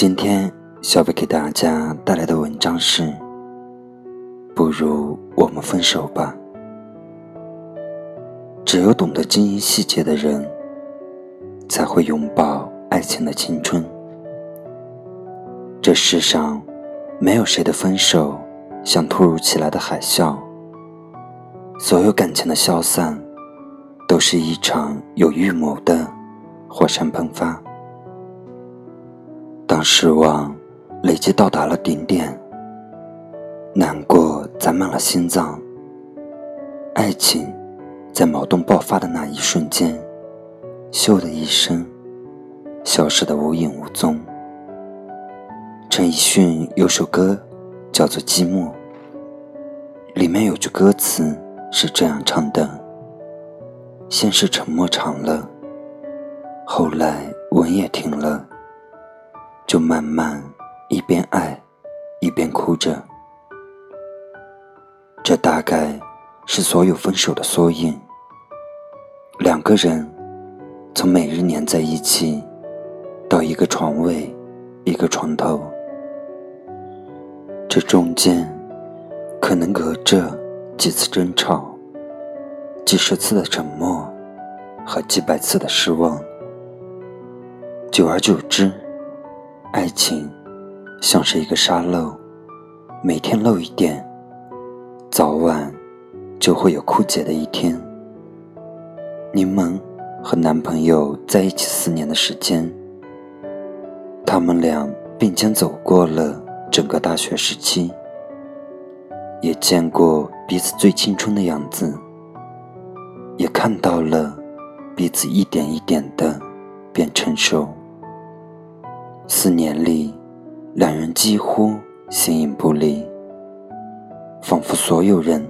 今天，小北给大家带来的文章是：不如我们分手吧。只有懂得经营细节的人，才会拥抱爱情的青春。这世上，没有谁的分手像突如其来的海啸。所有感情的消散，都是一场有预谋的火山喷发。当失望累积到达了顶点，难过攒满了心脏，爱情在矛盾爆发的那一瞬间，咻的一声，消失的无影无踪。陈奕迅有首歌叫做《寂寞》，里面有句歌词是这样唱的：“先是沉默长了，后来吻也停了。”就慢慢一边爱，一边哭着。这大概是所有分手的缩影。两个人从每日黏在一起，到一个床位，一个床头，这中间可能隔着几次争吵，几十次的沉默，和几百次的失望。久而久之。爱情像是一个沙漏，每天漏一点，早晚就会有枯竭的一天。柠檬和男朋友在一起四年的时间，他们俩并肩走过了整个大学时期，也见过彼此最青春的样子，也看到了彼此一点一点的变成熟。四年里，两人几乎形影不离，仿佛所有人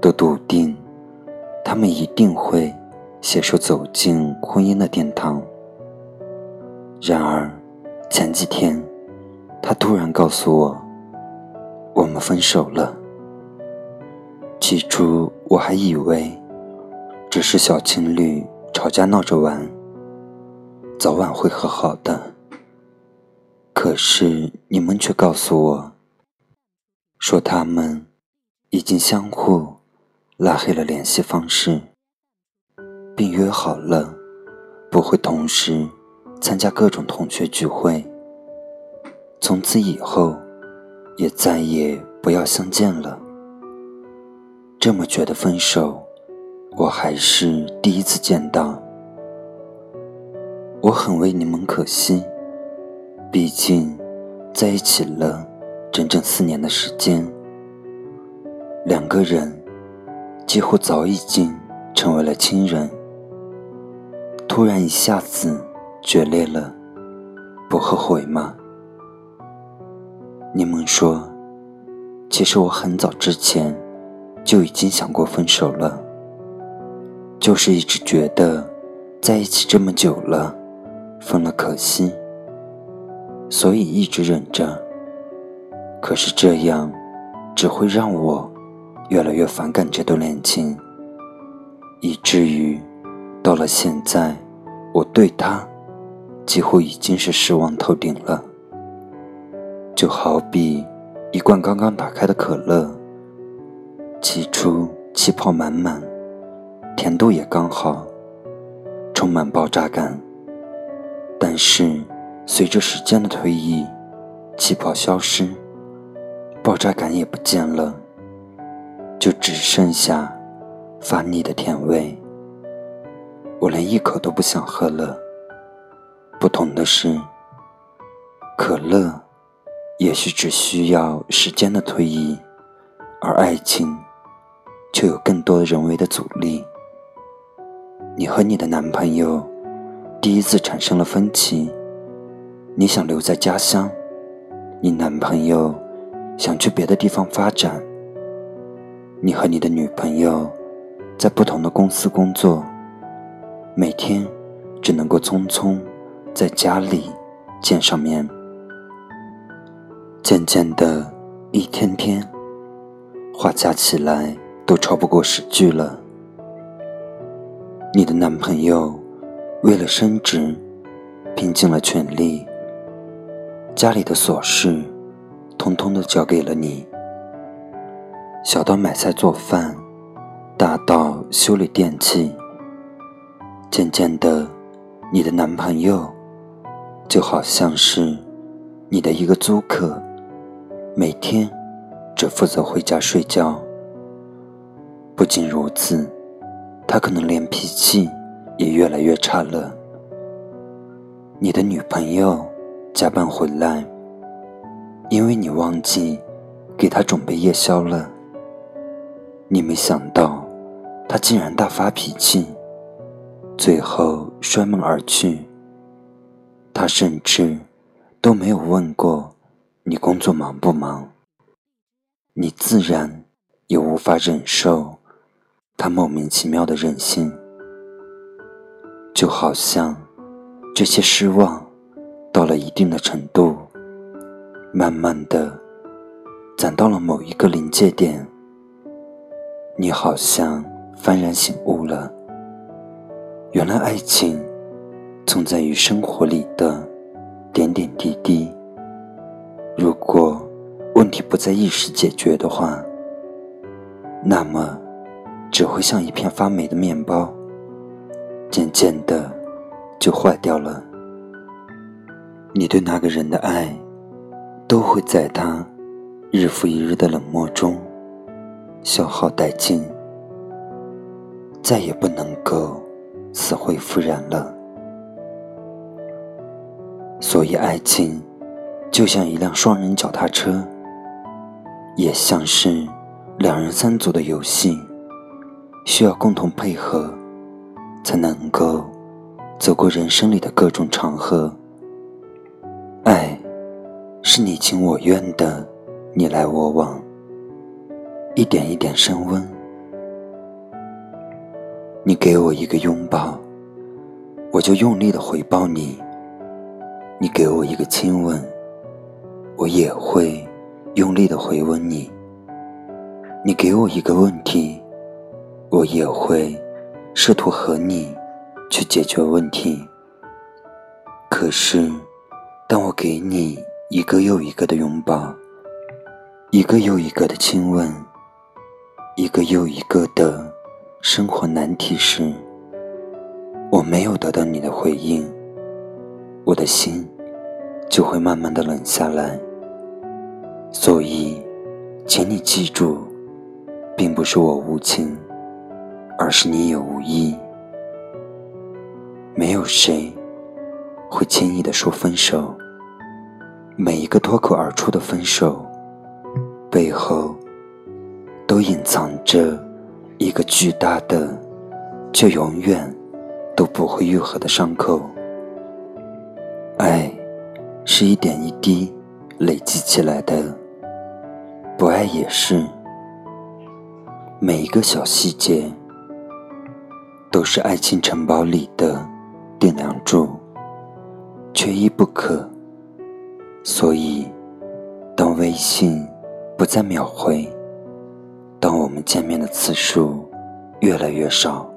都笃定，他们一定会携手走进婚姻的殿堂。然而，前几天，他突然告诉我，我们分手了。起初，我还以为只是小情侣吵架闹着玩，早晚会和好的。可是你们却告诉我，说他们已经相互拉黑了联系方式，并约好了不会同时参加各种同学聚会，从此以后也再也不要相见了。这么绝的分手，我还是第一次见到。我很为你们可惜。毕竟，在一起了整整四年的时间，两个人几乎早已经成为了亲人。突然一下子决裂了，不后悔吗？你们说，其实我很早之前就已经想过分手了，就是一直觉得在一起这么久了，分了可惜。所以一直忍着，可是这样只会让我越来越反感这段恋情，以至于到了现在，我对他几乎已经是失望透顶了。就好比一罐刚刚打开的可乐，起初气泡满满，甜度也刚好，充满爆炸感，但是。随着时间的推移，气泡消失，爆炸感也不见了，就只剩下发腻的甜味。我连一口都不想喝了。不同的是，可乐也许只需要时间的推移，而爱情却有更多人为的阻力。你和你的男朋友第一次产生了分歧。你想留在家乡，你男朋友想去别的地方发展，你和你的女朋友在不同的公司工作，每天只能够匆匆在家里见上面，渐渐的，一天天，话加起来都超不过十句了。你的男朋友为了升职，拼尽了全力。家里的琐事，通通都交给了你。小到买菜做饭，大到修理电器。渐渐的，你的男朋友就好像是你的一个租客，每天只负责回家睡觉。不仅如此。他可能连脾气也越来越差了。你的女朋友加班回来，因为你忘记给他准备夜宵了。你没想到，他竟然大发脾气，最后摔门而去。他甚至都没有问过你工作忙不忙，你自然也无法忍受。他莫名其妙的任性，就好像这些失望到了一定的程度，慢慢的攒到了某一个临界点，你好像幡然醒悟了。原来爱情存在于生活里的点点滴滴，如果问题不在一时解决的话，那么。只会像一片发霉的面包，渐渐的就坏掉了。你对那个人的爱，都会在他日复一日的冷漠中消耗殆尽，再也不能够死灰复燃了。所以，爱情就像一辆双人脚踏车，也像是两人三足的游戏。需要共同配合，才能够走过人生里的各种场合。爱，是你情我愿的，你来我往，一点一点升温。你给我一个拥抱，我就用力的回报你；你给我一个亲吻，我也会用力的回吻你。你给我一个问题。我也会试图和你去解决问题。可是，当我给你一个又一个的拥抱，一个又一个的亲吻，一个又一个的生活难题时，我没有得到你的回应，我的心就会慢慢的冷下来。所以，请你记住，并不是我无情。而是你也无意，没有谁会轻易的说分手。每一个脱口而出的分手，背后都隐藏着一个巨大的，却永远都不会愈合的伤口。爱是一点一滴累积起来的，不爱也是，每一个小细节。都是爱情城堡里的顶梁柱，缺一不可。所以，当微信不再秒回，当我们见面的次数越来越少，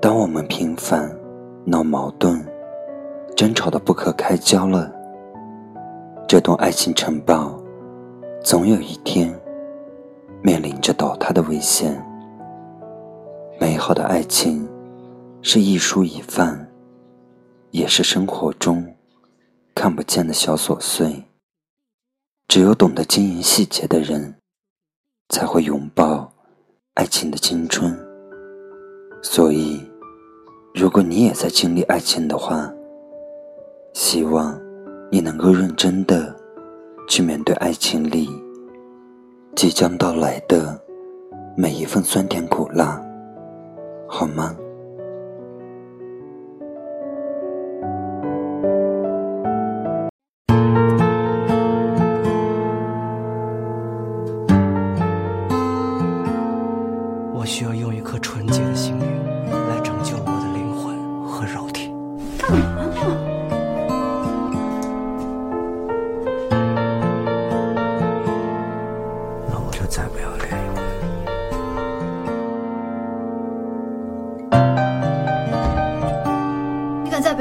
当我们频繁闹矛盾、争吵的不可开交了，这栋爱情城堡总有一天面临着倒塌的危险。美好的爱情是一蔬一饭，也是生活中看不见的小琐碎。只有懂得经营细节的人，才会拥抱爱情的青春。所以，如果你也在经历爱情的话，希望你能够认真的去面对爱情里即将到来的每一份酸甜苦辣。好吗？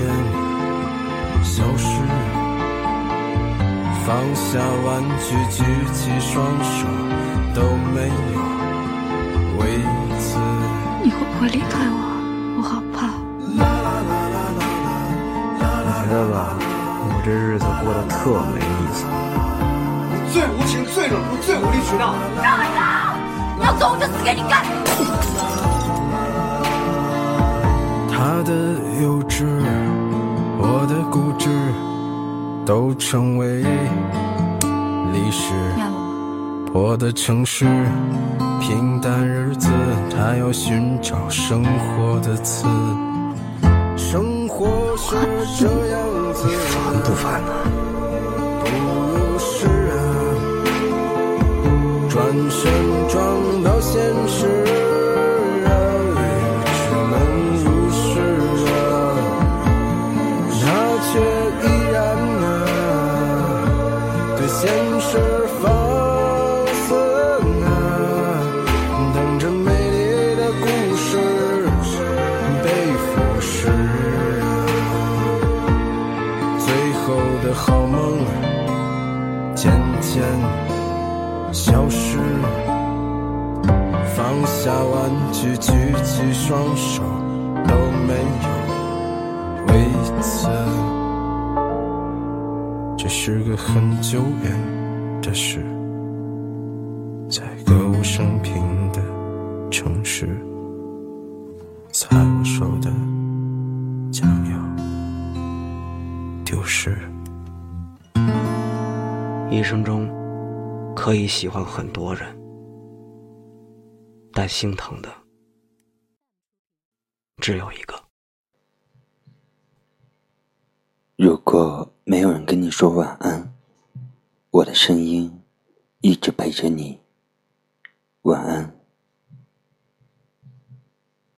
渐渐消失。放下玩具，举起双手，都没有为此。你会不会离开我？我好怕。你觉得吧，我这日子过得特没意思。最无情、最冷酷、最无理取闹。要走我就死给你看。他的幼稚，我的固执，都成为历史。我？的城市，平淡日子，他要寻找生活的刺。生活是这样子，烦不烦、不如是啊，转身撞渐消失，放下玩具，举起双手，都没有为此。这是个很久远的事，在歌舞升平的城市，在我手的将要丢失。一生中可以喜欢很多人，但心疼的只有一个。如果没有人跟你说晚安，我的声音一直陪着你。晚安。